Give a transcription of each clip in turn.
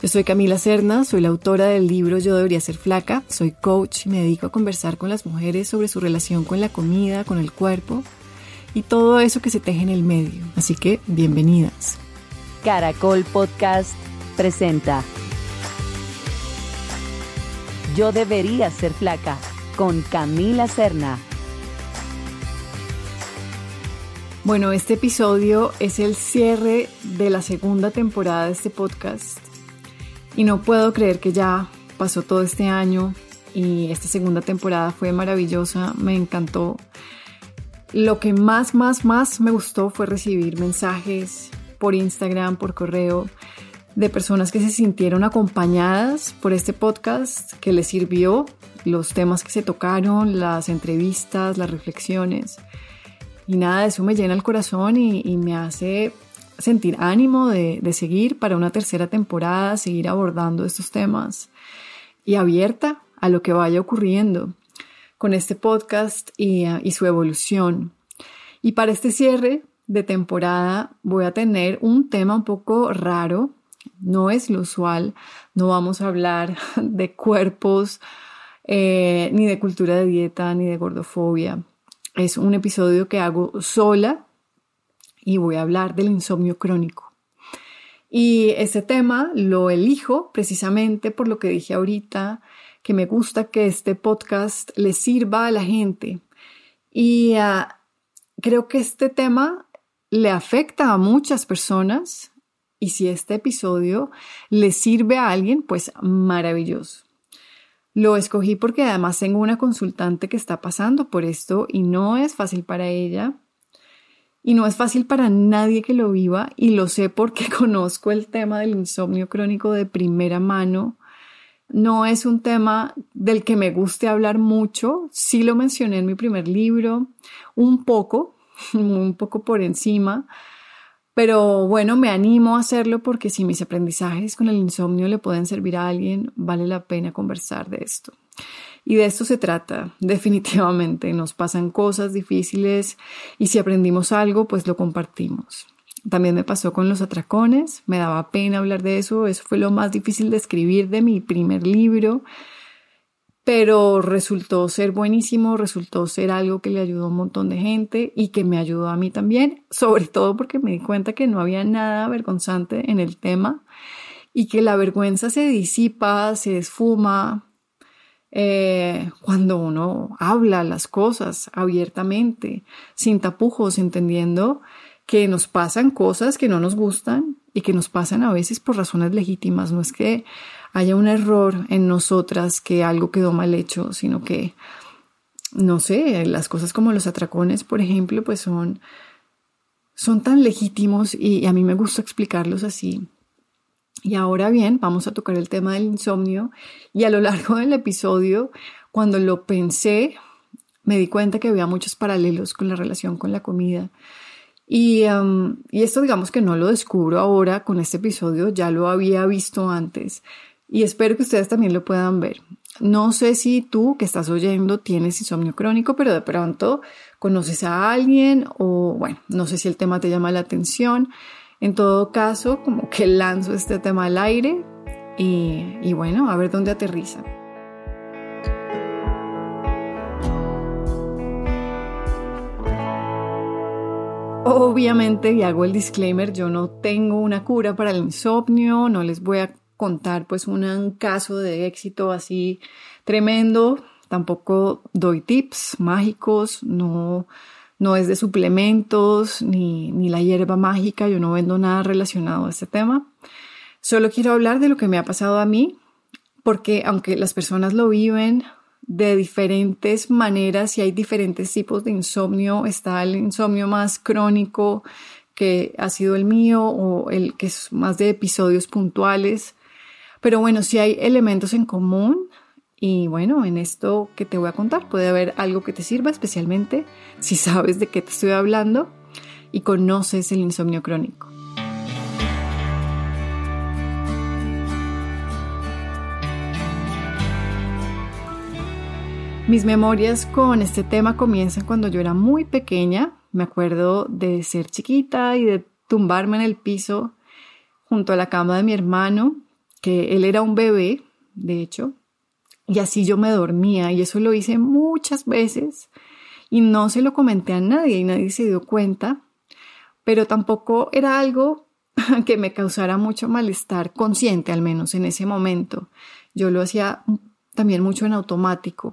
Yo soy Camila Cerna, soy la autora del libro Yo debería ser flaca, soy coach y me dedico a conversar con las mujeres sobre su relación con la comida, con el cuerpo y todo eso que se teje en el medio. Así que bienvenidas. Caracol Podcast presenta Yo debería ser flaca con Camila Cerna. Bueno, este episodio es el cierre de la segunda temporada de este podcast y no puedo creer que ya pasó todo este año y esta segunda temporada fue maravillosa, me encantó. Lo que más, más, más me gustó fue recibir mensajes por Instagram, por correo, de personas que se sintieron acompañadas por este podcast, que les sirvió los temas que se tocaron, las entrevistas, las reflexiones. Y nada, eso me llena el corazón y, me hace sentir ánimo de, seguir para una tercera temporada, seguir abordando estos temas y abierta a lo que vaya ocurriendo con este podcast y, ah, y su evolución. Y para este cierre de temporada voy a tener un tema un poco raro, no es lo usual, no vamos a hablar de cuerpos, eh, ni de cultura de dieta, ni de gordofobia. Es un episodio que hago sola y voy a hablar del insomnio crónico. Y este tema lo elijo precisamente por lo que dije ahorita, que me gusta que este podcast le sirva a la gente. Y ah, creo que este tema le afecta a muchas personas y si este episodio le sirve a alguien, pues maravilloso. Lo escogí porque además tengo una consultante que está pasando por esto y no es fácil para ella y no es fácil para nadie que lo viva y lo sé porque conozco el tema del insomnio crónico de primera mano no es un tema del que me guste hablar mucho. Sí lo mencioné en mi primer libro, un poco, un poco por encima. Pero bueno, me animo a hacerlo porque si mis aprendizajes con el insomnio le pueden servir a alguien, vale la pena conversar de esto. Y de esto se trata, definitivamente. Nos pasan cosas difíciles y si aprendimos algo, pues lo compartimos. También me pasó con los atracones, me daba pena hablar de eso, eso fue lo más difícil de escribir de mi primer libro, pero resultó ser buenísimo, resultó ser algo que le ayudó a un montón de gente y que me ayudó a mí también, sobre todo porque me di cuenta que no había nada vergonzante en el tema y que la vergüenza se disipa, se esfuma, eh, cuando uno habla las cosas abiertamente, sin tapujos, entendiendo que nos pasan cosas que no nos gustan y que nos pasan a veces por razones legítimas. No es que haya un error en nosotras, que algo quedó mal hecho, sino que, no sé, las cosas como los atracones, por ejemplo, pues son, son tan legítimos y, a mí me gusta explicarlos así. Y ahora bien, vamos a tocar el tema del insomnio y a lo largo del episodio, cuando lo pensé, me di cuenta que había muchos paralelos con la relación con la comida. Y, y, esto digamos que no lo descubro ahora con este episodio, ya lo había visto antes y espero que ustedes también lo puedan ver. No sé si tú que estás oyendo tienes insomnio crónico, pero de pronto conoces a alguien o bueno, no sé si el tema te llama la atención. En todo caso, como que lanzo este tema al aire y, y bueno, a ver dónde aterriza. Obviamente, y hago el disclaimer, yo no tengo una cura para el insomnio, no les voy a contar pues un caso de éxito así tremendo, tampoco doy tips mágicos, no, no es de suplementos ni, ni la hierba mágica, yo no vendo nada relacionado a este tema. Solo quiero hablar de lo que me ha pasado a mí, porque aunque las personas lo viven de diferentes maneras y hay diferentes tipos de insomnio. Está el insomnio más crónico, que ha sido el mío, o el que es más de episodios puntuales. Pero bueno, sí hay elementos en común y bueno, en esto que te voy a contar puede haber algo que te sirva, especialmente si sabes de qué te estoy hablando y conoces el insomnio crónico. Mis memorias con este tema comienzan cuando yo era muy pequeña. Me acuerdo de ser chiquita y de tumbarme en el piso junto a la cama de mi hermano, que él era un bebé, de hecho, y así yo me dormía y eso lo hice muchas veces y no se lo comenté a nadie y nadie se dio cuenta, pero tampoco era algo que me causara mucho malestar consciente, al menos en ese momento. Yo lo hacía también mucho en automático.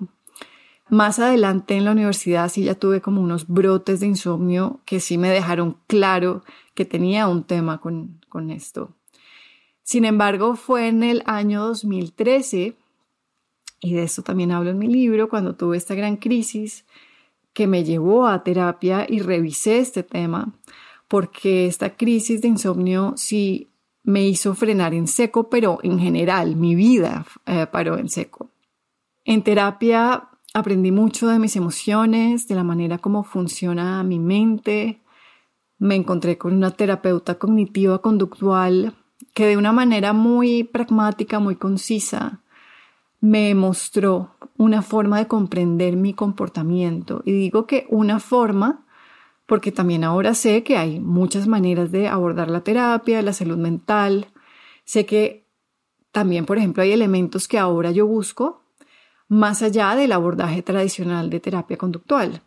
Más adelante en la universidad sí ya tuve como unos brotes de insomnio que sí me dejaron claro que tenía un tema con, con esto. Sin embargo, fue en el año 2013, y de esto también hablo en mi libro, cuando tuve esta gran crisis que me llevó a terapia y revisé este tema, porque esta crisis de insomnio sí me hizo frenar en seco, pero en general mi vida eh, paró en seco. En terapia Aprendí mucho de mis emociones, de la manera como funciona mi mente. Me encontré con una terapeuta cognitiva conductual que de una manera muy pragmática, muy concisa, me mostró una forma de comprender mi comportamiento. Y digo que una forma porque también ahora sé que hay muchas maneras de abordar la terapia, la salud mental. Sé que también, por ejemplo, hay elementos que ahora yo busco más allá del abordaje tradicional de terapia conductual.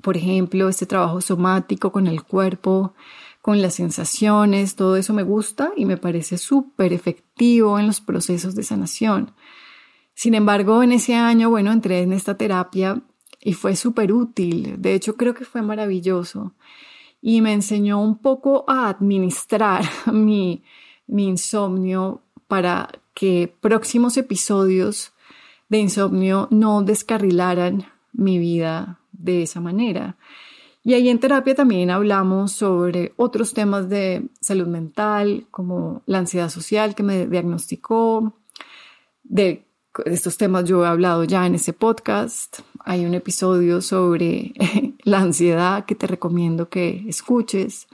Por ejemplo, este trabajo somático con el cuerpo, con las sensaciones, todo eso me gusta y me parece súper efectivo en los procesos de sanación. Sin embargo, en ese año, bueno, entré en esta terapia y fue súper útil. De hecho, creo que fue maravilloso. Y me enseñó un poco a administrar mi, insomnio para que próximos episodios de insomnio no descarrilaran mi vida de esa manera. Y ahí en terapia también hablamos sobre otros temas de salud mental, como la ansiedad social que me diagnosticó. De estos temas yo he hablado ya en ese podcast. Hay un episodio sobre la ansiedad que te recomiendo que escuches.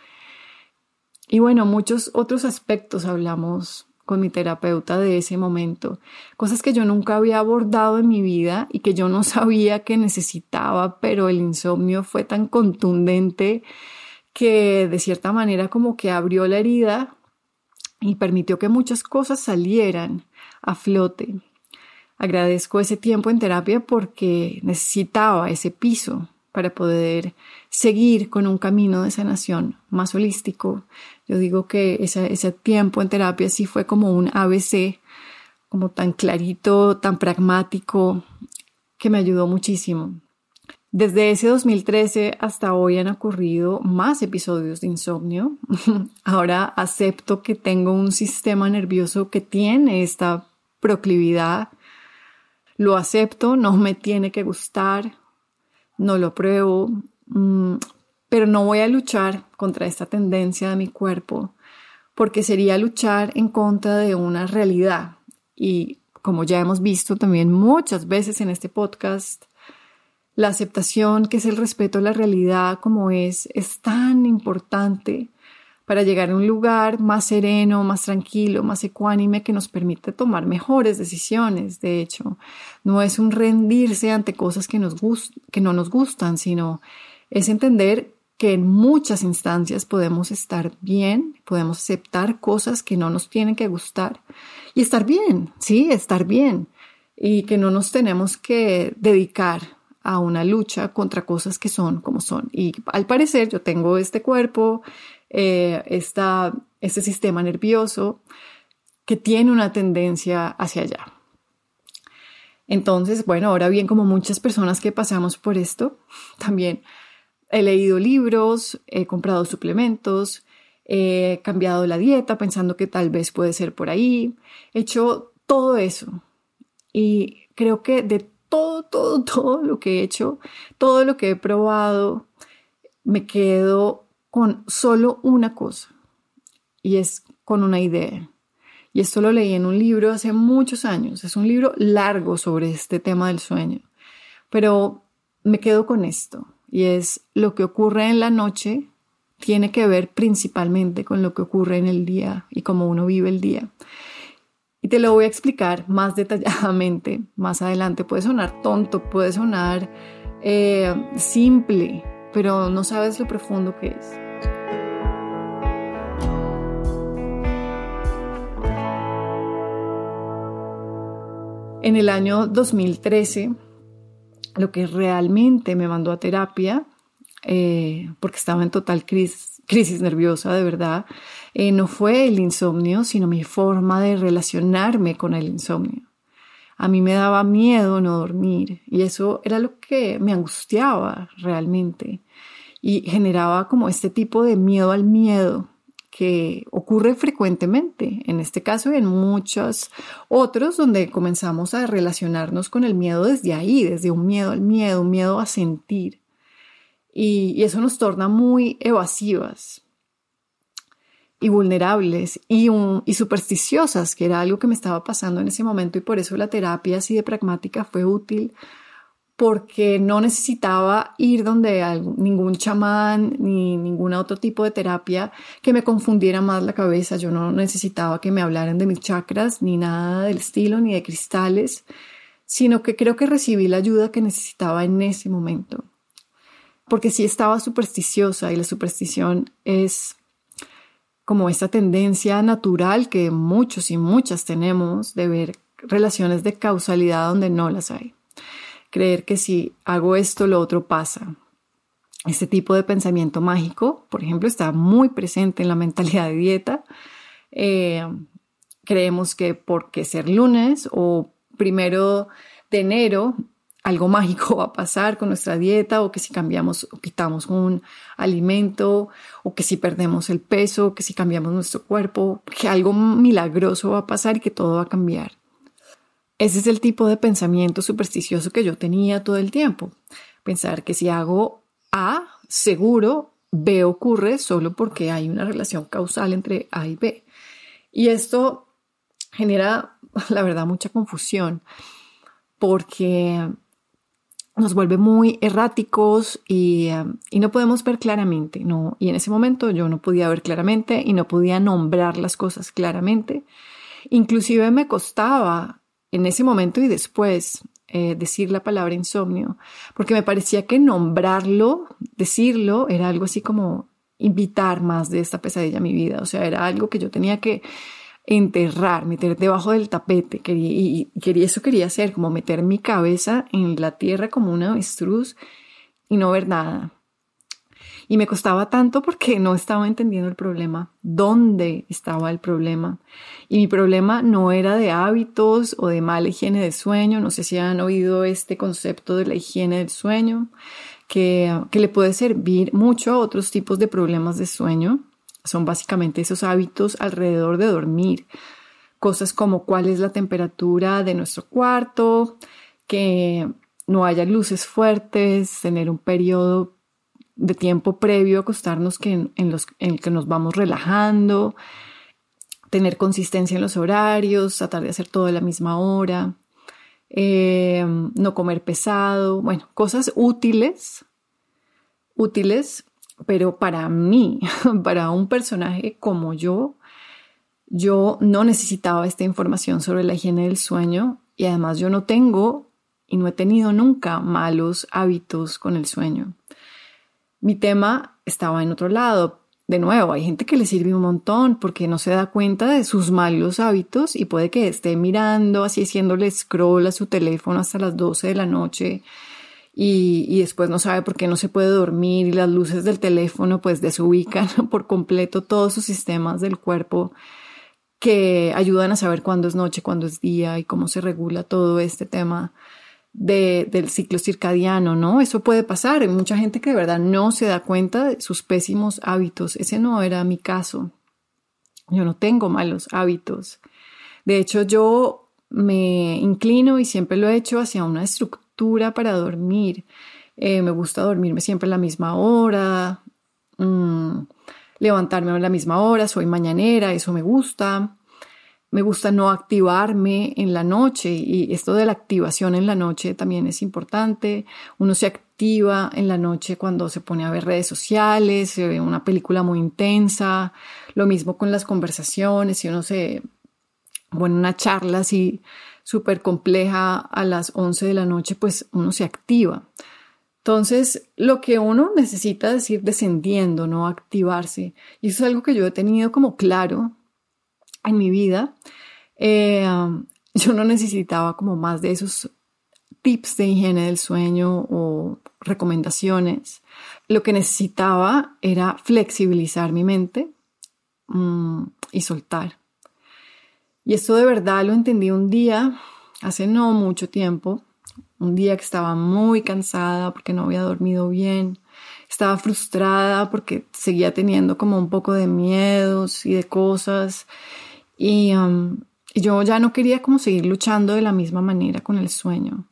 Y bueno, muchos otros aspectos hablamos con mi terapeuta de ese momento, cosas que yo nunca había abordado en mi vida y que yo no sabía que necesitaba, pero el insomnio fue tan contundente que de cierta manera como que abrió la herida y permitió que muchas cosas salieran a flote. Agradezco ese tiempo en terapia porque necesitaba ese piso para poder seguir con un camino de sanación más holístico. Yo digo que ese, tiempo en terapia sí fue como un ABC, como tan clarito, tan pragmático, que me ayudó muchísimo. Desde ese 2013 hasta hoy han ocurrido más episodios de insomnio. Ahora acepto que tengo un sistema nervioso que tiene esta proclividad. Lo acepto, no me tiene que gustar, no lo pruebo, mm, pero no voy a luchar contra esta tendencia de mi cuerpo porque sería luchar en contra de una realidad. Y como ya hemos visto también muchas veces en este podcast, la aceptación, que es el respeto a la realidad como es, es tan importante para llegar a un lugar más sereno, más tranquilo, más ecuánime que nos permite tomar mejores decisiones. De hecho, no es un rendirse ante cosas que, nos que no nos gustan, sino es entender que en muchas instancias podemos estar bien, podemos aceptar cosas que no nos tienen que gustar y estar bien, sí, estar bien y que no nos tenemos que dedicar a una lucha contra cosas que son como son. Y al parecer yo tengo este cuerpo, eh, este sistema nervioso que tiene una tendencia hacia allá. Entonces, bueno, ahora bien, como muchas personas que pasamos por esto, también He leído libros, he comprado suplementos, he cambiado la dieta pensando que tal vez puede ser por ahí. He hecho todo eso. Y creo que de todo, todo, todo lo que he hecho, todo lo que he probado, me quedo con solo una cosa. Y es con una idea. Y esto lo leí en un libro hace muchos años. Es un libro largo sobre este tema del sueño. Pero me quedo con esto y es lo que ocurre en la noche tiene que ver principalmente con lo que ocurre en el día y cómo uno vive el día. Y te lo voy a explicar más detalladamente más adelante. Puede sonar tonto, puede sonar eh, simple, pero no sabes lo profundo que es. En el año 2013 lo que realmente me mandó a terapia, eh, porque estaba en total crisis, nerviosa, de verdad, eh, no fue el insomnio, sino mi forma de relacionarme con el insomnio. A mí me daba miedo no dormir y eso era lo que me angustiaba realmente y generaba como este tipo de miedo al miedo que ocurre frecuentemente, en este caso y en muchos otros, donde comenzamos a relacionarnos con el miedo desde ahí, desde un miedo al miedo, un miedo a sentir. Y, eso nos torna muy evasivas y vulnerables y, y supersticiosas, que era algo que me estaba pasando en ese momento y por eso la terapia así de pragmática fue útil porque no necesitaba ir donde ningún chamán ni ningún otro tipo de terapia que me confundiera más la cabeza. Yo no necesitaba que me hablaran de mis chakras, ni nada del estilo, ni de cristales, sino que creo que recibí la ayuda que necesitaba en ese momento. Porque sí estaba supersticiosa y la superstición es como esta tendencia natural que muchos y muchas tenemos de ver relaciones de causalidad donde no las hay creer que si hago esto, lo otro pasa. Este tipo de pensamiento mágico, por ejemplo, está muy presente en la mentalidad de dieta. Eh, creemos que porque ser lunes o primero de enero algo mágico va a pasar con nuestra dieta o que si cambiamos o quitamos un alimento o que si perdemos el peso, que si cambiamos nuestro cuerpo, que algo milagroso va a pasar y que todo va a cambiar. Ese es el tipo de pensamiento supersticioso que yo tenía todo el tiempo. Pensar que si hago A, seguro B ocurre solo porque hay una relación causal entre A y B. Y esto genera, la verdad, mucha confusión porque nos vuelve muy erráticos y, y, no podemos ver claramente. No, y en ese momento yo no podía ver claramente y no podía nombrar las cosas claramente. Inclusive me costaba en ese momento y después eh, decir la palabra insomnio, porque me parecía que nombrarlo, decirlo, era algo así como invitar más de esta pesadilla a mi vida, o sea, era algo que yo tenía que enterrar, meter debajo del tapete, quería, y, quería, eso quería hacer, como meter mi cabeza en la tierra como una avestruz y no ver nada. Y me costaba tanto porque no estaba entendiendo el problema, dónde estaba el problema. Y mi problema no era de hábitos o de mala higiene del sueño. No sé si han oído este concepto de la higiene del sueño, que, que le puede servir mucho a otros tipos de problemas de sueño. Son básicamente esos hábitos alrededor de dormir. Cosas como cuál es la temperatura de nuestro cuarto, que no haya luces fuertes, tener un periodo de tiempo previo acostarnos que en, los, en el que nos vamos relajando, tener consistencia en los horarios, tratar de hacer todo a la misma hora, eh, no comer pesado, bueno, cosas útiles, útiles Pero para mí, para un personaje como yo, yo no necesitaba esta información sobre la higiene del sueño y además yo no tengo y no he tenido nunca malos hábitos con el sueño. Mi tema estaba en otro lado. De nuevo, hay gente que le sirve un montón porque no se da cuenta de sus malos hábitos y puede que esté mirando, así haciéndole scroll a su teléfono hasta las 12 de la noche y, después no sabe por qué no se puede dormir y las luces del teléfono pues desubican por completo todos sus sistemas del cuerpo que ayudan a saber cuándo es noche, cuándo es día y cómo se regula todo este tema del ciclo circadiano, ¿no? Eso puede pasar. Hay mucha gente que de verdad no se da cuenta de sus pésimos hábitos. Ese no era mi caso. Yo no tengo malos hábitos. De hecho, yo me inclino y siempre lo he hecho hacia una estructura para dormir. Eh, me gusta dormirme siempre a la misma hora, mm, levantarme a la misma hora, soy mañanera, eso me gusta me gusta no activarme en la noche y esto de la activación en la noche también es importante. Uno se activa en la noche cuando se pone a ver redes sociales, se ve una película muy intensa, lo mismo con las conversaciones, si uno se pone una charla así súper compleja a las 11 de la noche, pues uno se activa. Entonces, lo que uno necesita decir descendiendo, no activarse. Y eso es algo que yo he tenido como claro en mi vida, eh, um, yo no necesitaba como más de esos tips de higiene del sueño o recomendaciones. Lo que necesitaba era flexibilizar mi mente mm, y soltar. Y esto de verdad lo entendí un día, hace no mucho tiempo, un día que estaba muy cansada porque no había dormido bien, estaba frustrada porque seguía teniendo como un poco de miedos y de cosas Um, y yo ya no quería como seguir luchando de la misma manera con el sueño.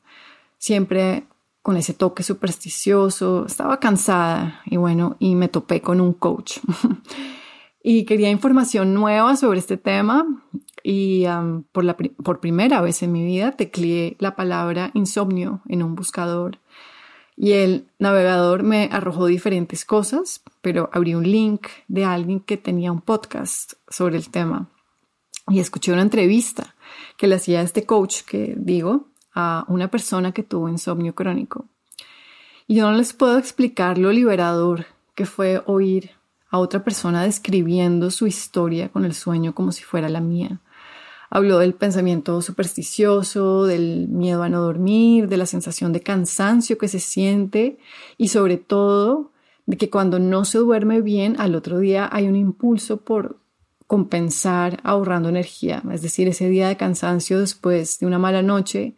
Siempre con ese toque supersticioso, estaba cansada y bueno, y me topé con un coach. y quería información nueva sobre este tema y por primera vez en mi vida tecleé la palabra insomnio en un buscador y el navegador me arrojó diferentes cosas, pero abrí un link de alguien que tenía un podcast sobre el tema y escuché una entrevista que le hacía este coach que digo a una persona que tuvo insomnio crónico. Y yo no les puedo explicar lo liberador que fue oír a otra persona describiendo su historia con el sueño como si fuera la mía. Habló del pensamiento supersticioso, del miedo a no dormir, de la sensación de cansancio que se siente y sobre todo de que cuando no se duerme bien al otro día hay un impulso por compensar ahorrando energía, es decir, ese día de cansancio después de una mala noche,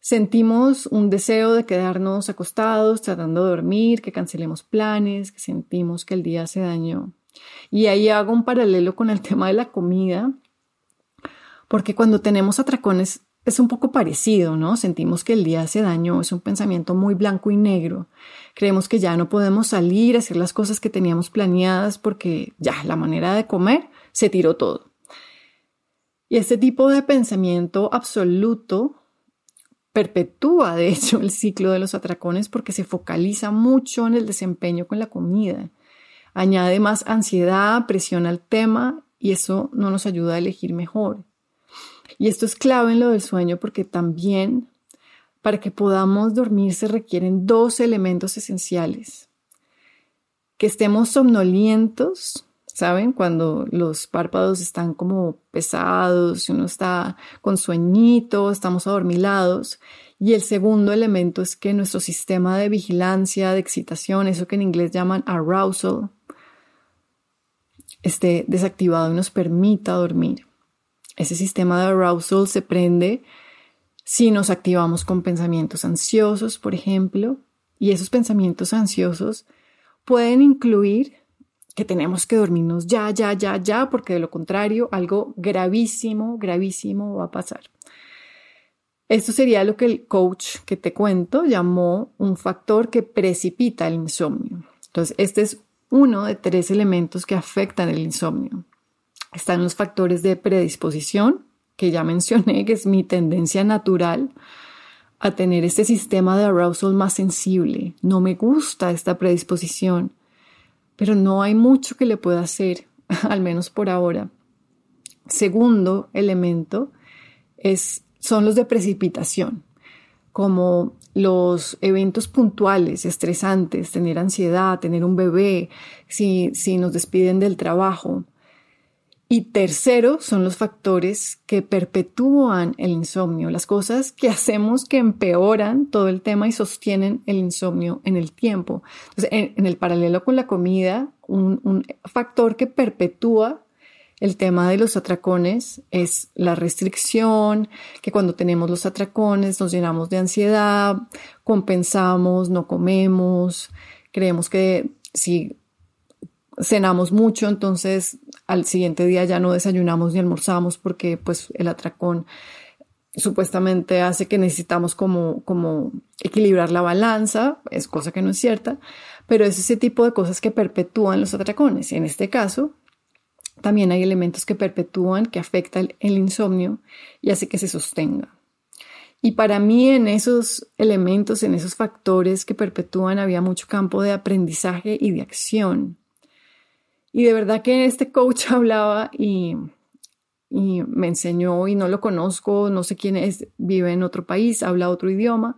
sentimos un deseo de quedarnos acostados, tratando de dormir, que cancelemos planes, que sentimos que el día se dañó. Y ahí hago un paralelo con el tema de la comida, porque cuando tenemos atracones es un poco parecido, ¿no? Sentimos que el día hace daño, es un pensamiento muy blanco y negro. Creemos que ya no podemos salir hacer las cosas que teníamos planeadas porque ya la manera de comer se tiró todo. Y este tipo de pensamiento absoluto perpetúa, de hecho, el ciclo de los atracones porque se focaliza mucho en el desempeño con la comida. Añade más ansiedad, presión al tema y eso no nos ayuda a elegir mejor. Y esto es clave en lo del sueño porque también para que podamos dormir se requieren dos elementos esenciales. Que estemos somnolientos, ¿saben? Cuando los párpados están como pesados, uno está con sueñito, estamos adormilados. Y el segundo elemento es que nuestro sistema de vigilancia, de excitación, eso que en inglés llaman arousal, esté desactivado y nos permita dormir. Ese sistema de arousal se prende si nos activamos con pensamientos ansiosos, por ejemplo, y esos pensamientos ansiosos pueden incluir que tenemos que dormirnos ya, ya, ya, ya, porque de lo contrario algo gravísimo, gravísimo va a pasar. Esto sería lo que el coach que te cuento llamó un factor que precipita el insomnio. Entonces, este es uno de tres elementos que afectan el insomnio. Están los factores de predisposición, que ya mencioné, que es mi tendencia natural a tener este sistema de arousal más sensible. No me gusta esta predisposición. pero no hay mucho que le pueda hacer, al menos por ahora. Segundo elemento es, son los de precipitación, como los eventos puntuales, estresantes, tener ansiedad, tener un bebé, si, si nos despiden del trabajo, y tercero, son los factores que perpetúan el insomnio, las cosas que hacemos que empeoran todo el tema y sostienen el insomnio en el tiempo. En, el paralelo con la comida, un factor que perpetúa el tema de los atracones es la restricción, que cuando tenemos los atracones nos llenamos de ansiedad, compensamos, no comemos, creemos que si cenamos mucho, entonces al siguiente día ya no desayunamos ni almorzamos porque pues el atracón supuestamente hace que necesitamos como, como equilibrar la balanza, es cosa que no es cierta, pero es ese tipo de cosas que perpetúan los atracones. En este caso, también hay elementos que perpetúan, que afectan el insomnio y hace que se sostenga. Y para mí en esos elementos, en esos factores que perpetúan, había mucho campo de aprendizaje y de acción. Y de verdad que este coach hablaba y, me enseñó y no lo conozco, no sé quién es, vive en otro país, habla otro idioma,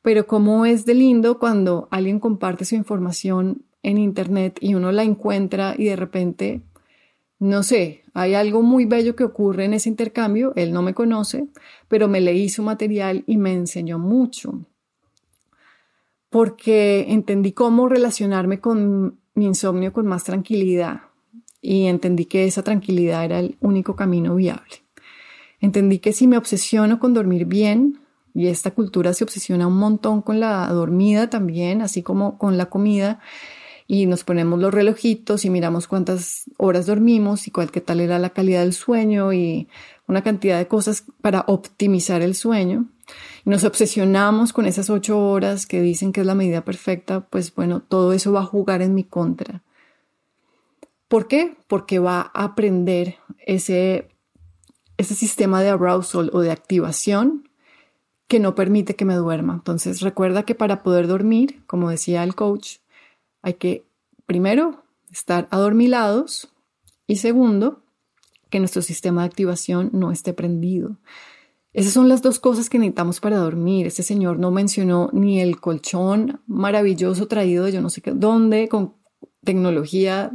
pero cómo es de lindo cuando alguien comparte su información en internet y uno la encuentra y de repente, no sé, hay algo muy bello que ocurre en ese intercambio, él no me conoce, pero me leí su material y me enseñó mucho, porque entendí cómo relacionarme con mi insomnio con más tranquilidad y entendí que esa tranquilidad era el único camino viable. Entendí que si me obsesiono con dormir bien, y esta cultura se obsesiona un montón con la dormida también, así como con la comida, y nos ponemos los relojitos y miramos cuántas horas dormimos y cuál qué tal era la calidad del sueño y una cantidad de cosas para optimizar el sueño nos obsesionamos con esas ocho horas que dicen que es la medida perfecta, pues bueno, todo eso va a jugar en mi contra. ¿Por qué? Porque va a aprender ese, ese sistema de arousal o de activación que no permite que me duerma. Entonces recuerda que para poder dormir, como decía el coach, hay que primero estar adormilados y segundo, que nuestro sistema de activación no esté prendido. Esas son las dos cosas que necesitamos para dormir. Este señor no mencionó ni el colchón maravilloso traído de yo no sé qué, dónde, con tecnología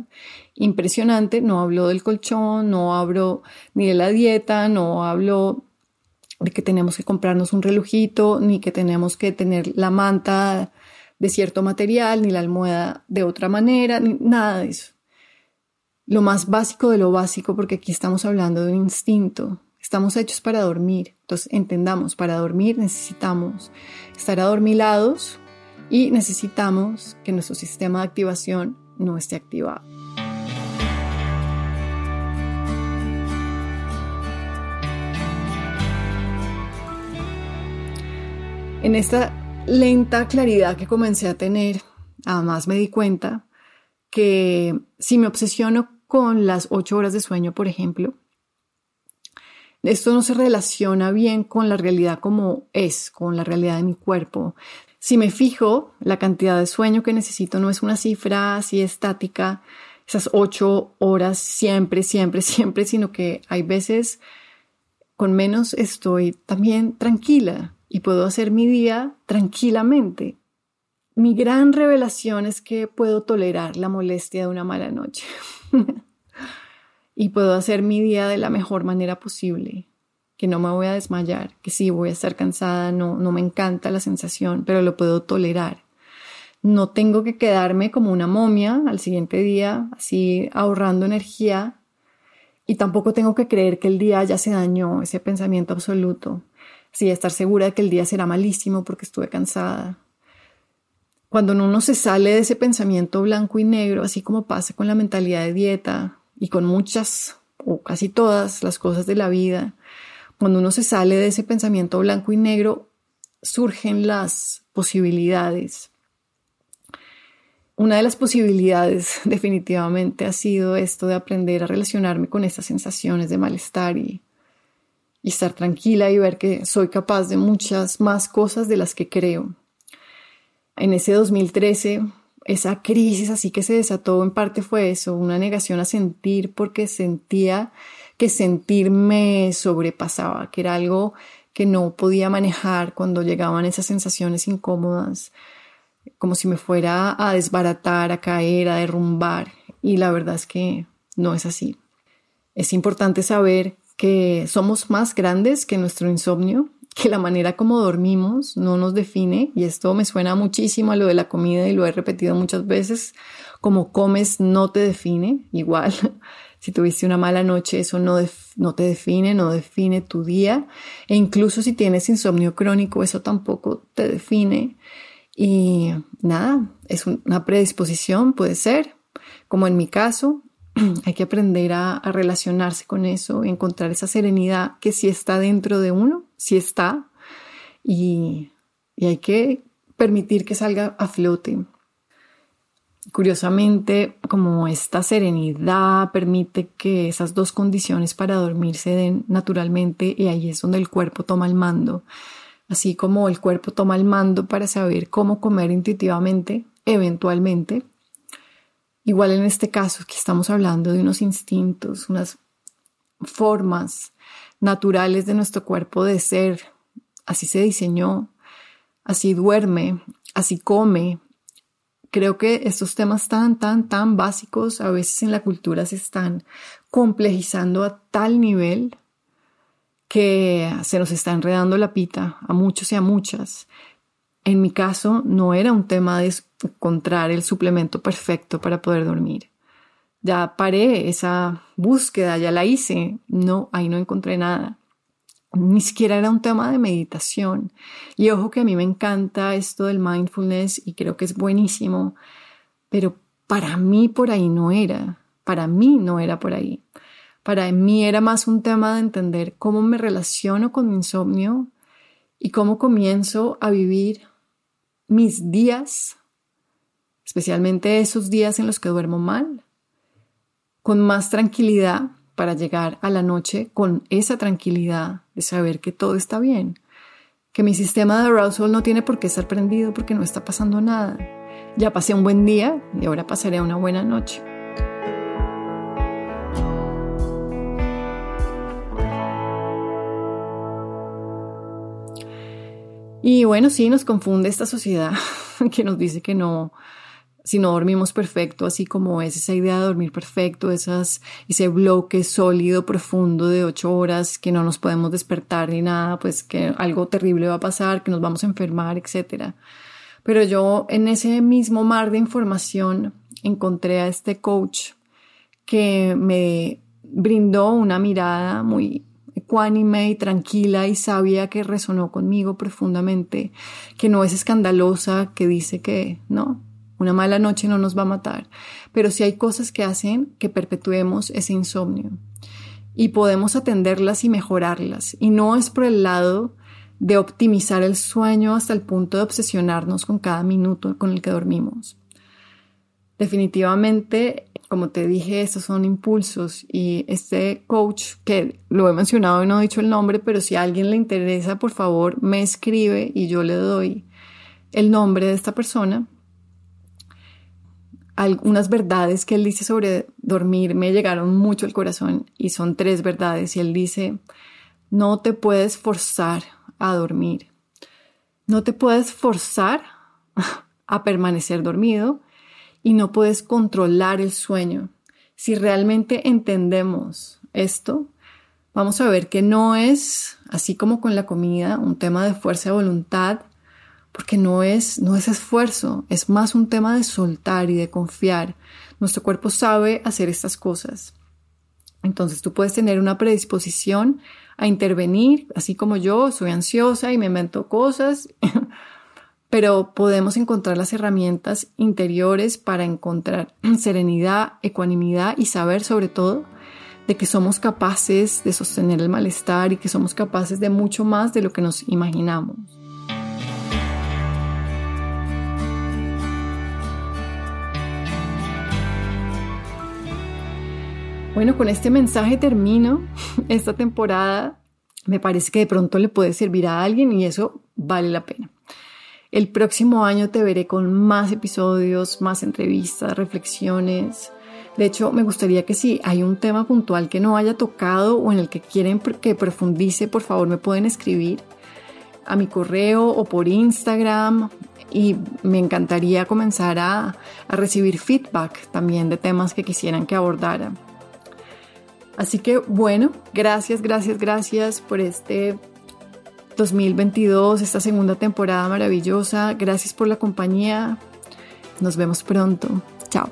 impresionante. No habló del colchón, no habló ni de la dieta, no habló de que tenemos que comprarnos un relojito, ni que tenemos que tener la manta de cierto material, ni la almohada de otra manera, ni nada de eso. Lo más básico de lo básico, porque aquí estamos hablando de un instinto, Estamos hechos para dormir. Entonces entendamos, para dormir necesitamos estar adormilados y necesitamos que nuestro sistema de activación no esté activado. En esta lenta claridad que comencé a tener, además me di cuenta que si me obsesiono con las ocho horas de sueño, por ejemplo, esto no se relaciona bien con la realidad como es, con la realidad de mi cuerpo. Si me fijo, la cantidad de sueño que necesito no es una cifra así estática, esas ocho horas siempre, siempre, siempre, sino que hay veces con menos estoy también tranquila y puedo hacer mi día tranquilamente. Mi gran revelación es que puedo tolerar la molestia de una mala noche. y puedo hacer mi día de la mejor manera posible, que no me voy a desmayar, que sí voy a estar cansada, no, no me encanta la sensación, pero lo puedo tolerar. No tengo que quedarme como una momia al siguiente día, así ahorrando energía, y tampoco tengo que creer que el día ya se dañó, ese pensamiento absoluto, sí, estar segura de que el día será malísimo porque estuve cansada. Cuando uno se sale de ese pensamiento blanco y negro, así como pasa con la mentalidad de dieta, y con muchas o casi todas las cosas de la vida, cuando uno se sale de ese pensamiento blanco y negro, surgen las posibilidades. Una de las posibilidades definitivamente ha sido esto de aprender a relacionarme con estas sensaciones de malestar y, y estar tranquila y ver que soy capaz de muchas más cosas de las que creo. En ese 2013 esa crisis así que se desató en parte fue eso, una negación a sentir porque sentía que sentir me sobrepasaba, que era algo que no podía manejar cuando llegaban esas sensaciones incómodas, como si me fuera a desbaratar, a caer, a derrumbar. Y la verdad es que no es así. Es importante saber que somos más grandes que nuestro insomnio, que la manera como dormimos no nos define, y esto me suena muchísimo a lo de la comida y lo he repetido muchas veces, como comes no te define, igual si tuviste una mala noche, eso no, no te define, no define tu día. E incluso si tienes insomnio crónico, eso tampoco te define. Y nada, es una predisposición, puede ser. Como en mi caso, hay que aprender a, relacionarse con eso encontrar esa serenidad que sí está dentro de uno, sí está. Y, y hay que permitir que salga a flote. Curiosamente, como esta serenidad permite que esas dos condiciones para dormir se den naturalmente y ahí es donde el cuerpo toma el mando. Así como el cuerpo toma el mando para saber cómo comer intuitivamente, eventualmente. Igual en este caso, que estamos hablando de unos instintos, unas formas naturales de nuestro cuerpo de ser. Así se diseñó, así duerme, así come, Creo que estos temas tan, tan, tan básicos a veces en la cultura se están complejizando a tal nivel que se nos está enredando la pita a muchos y a muchas. En mi caso no era un tema de encontrar el suplemento perfecto para poder dormir. Ya paré esa búsqueda, ya la hice. No, ahí no encontré nada ni siquiera era un tema de meditación. Y ojo que a mí me encanta esto del mindfulness y creo que es buenísimo, pero para mí por ahí no era, para mí no era por ahí. Para mí era más un tema de entender cómo me relaciono con mi insomnio y cómo comienzo a vivir mis días, especialmente esos días en los que duermo mal, con más tranquilidad para llegar a la noche con esa tranquilidad de saber que todo está bien, que mi sistema de arousal no tiene por qué estar prendido porque no está pasando nada. Ya pasé un buen día y ahora pasaré una buena noche. Y bueno, sí, nos confunde esta sociedad que nos dice que no, si no dormimos perfecto, así como es esa idea de dormir perfecto, esas, ese bloque sólido, profundo de ocho horas, que no nos podemos despertar ni nada, pues que algo terrible va a pasar, que nos vamos a enfermar, etc. Pero yo en ese mismo mar de información encontré a este coach que me brindó una mirada muy ecuánime y tranquila y sabia que resonó conmigo profundamente, que no es escandalosa, que dice que no, una mala noche no nos va a matar, pero sí hay cosas que hacen que perpetuemos ese insomnio y podemos atenderlas y mejorarlas. Y no es por el lado de optimizar el sueño hasta el punto de obsesionarnos con cada minuto con el que dormimos. Definitivamente, como te dije, estos son impulsos y este coach, que lo he mencionado y no he dicho el nombre, pero si a alguien le interesa, por favor, me escribe y yo le doy el nombre de esta persona. Algunas verdades que él dice sobre dormir me llegaron mucho al corazón y son tres verdades. Y él dice, no te puedes forzar a dormir, no te puedes forzar a permanecer dormido y no puedes controlar el sueño. Si realmente entendemos esto, vamos a ver que no es, así como con la comida, un tema de fuerza de voluntad, porque no es, no es esfuerzo, es más un tema de soltar y de confiar. Nuestro cuerpo sabe hacer estas cosas. Entonces tú puedes tener una predisposición a intervenir, así como yo soy ansiosa y me invento cosas, pero podemos encontrar las herramientas interiores para encontrar serenidad, ecuanimidad y saber sobre todo de que somos capaces de sostener el malestar y que somos capaces de mucho más de lo que nos imaginamos. Bueno, con este mensaje termino esta temporada. Me parece que de pronto le puede servir a alguien y eso vale la pena. El próximo año te veré con más episodios, más entrevistas, reflexiones. De hecho, me gustaría que si hay un tema puntual que no haya tocado o en el que quieren que profundice, por favor me pueden escribir a mi correo o por Instagram y me encantaría comenzar a, a recibir feedback también de temas que quisieran que abordara. Así que bueno, gracias, gracias, gracias por este 2022, esta segunda temporada maravillosa. Gracias por la compañía. Nos vemos pronto. Chao.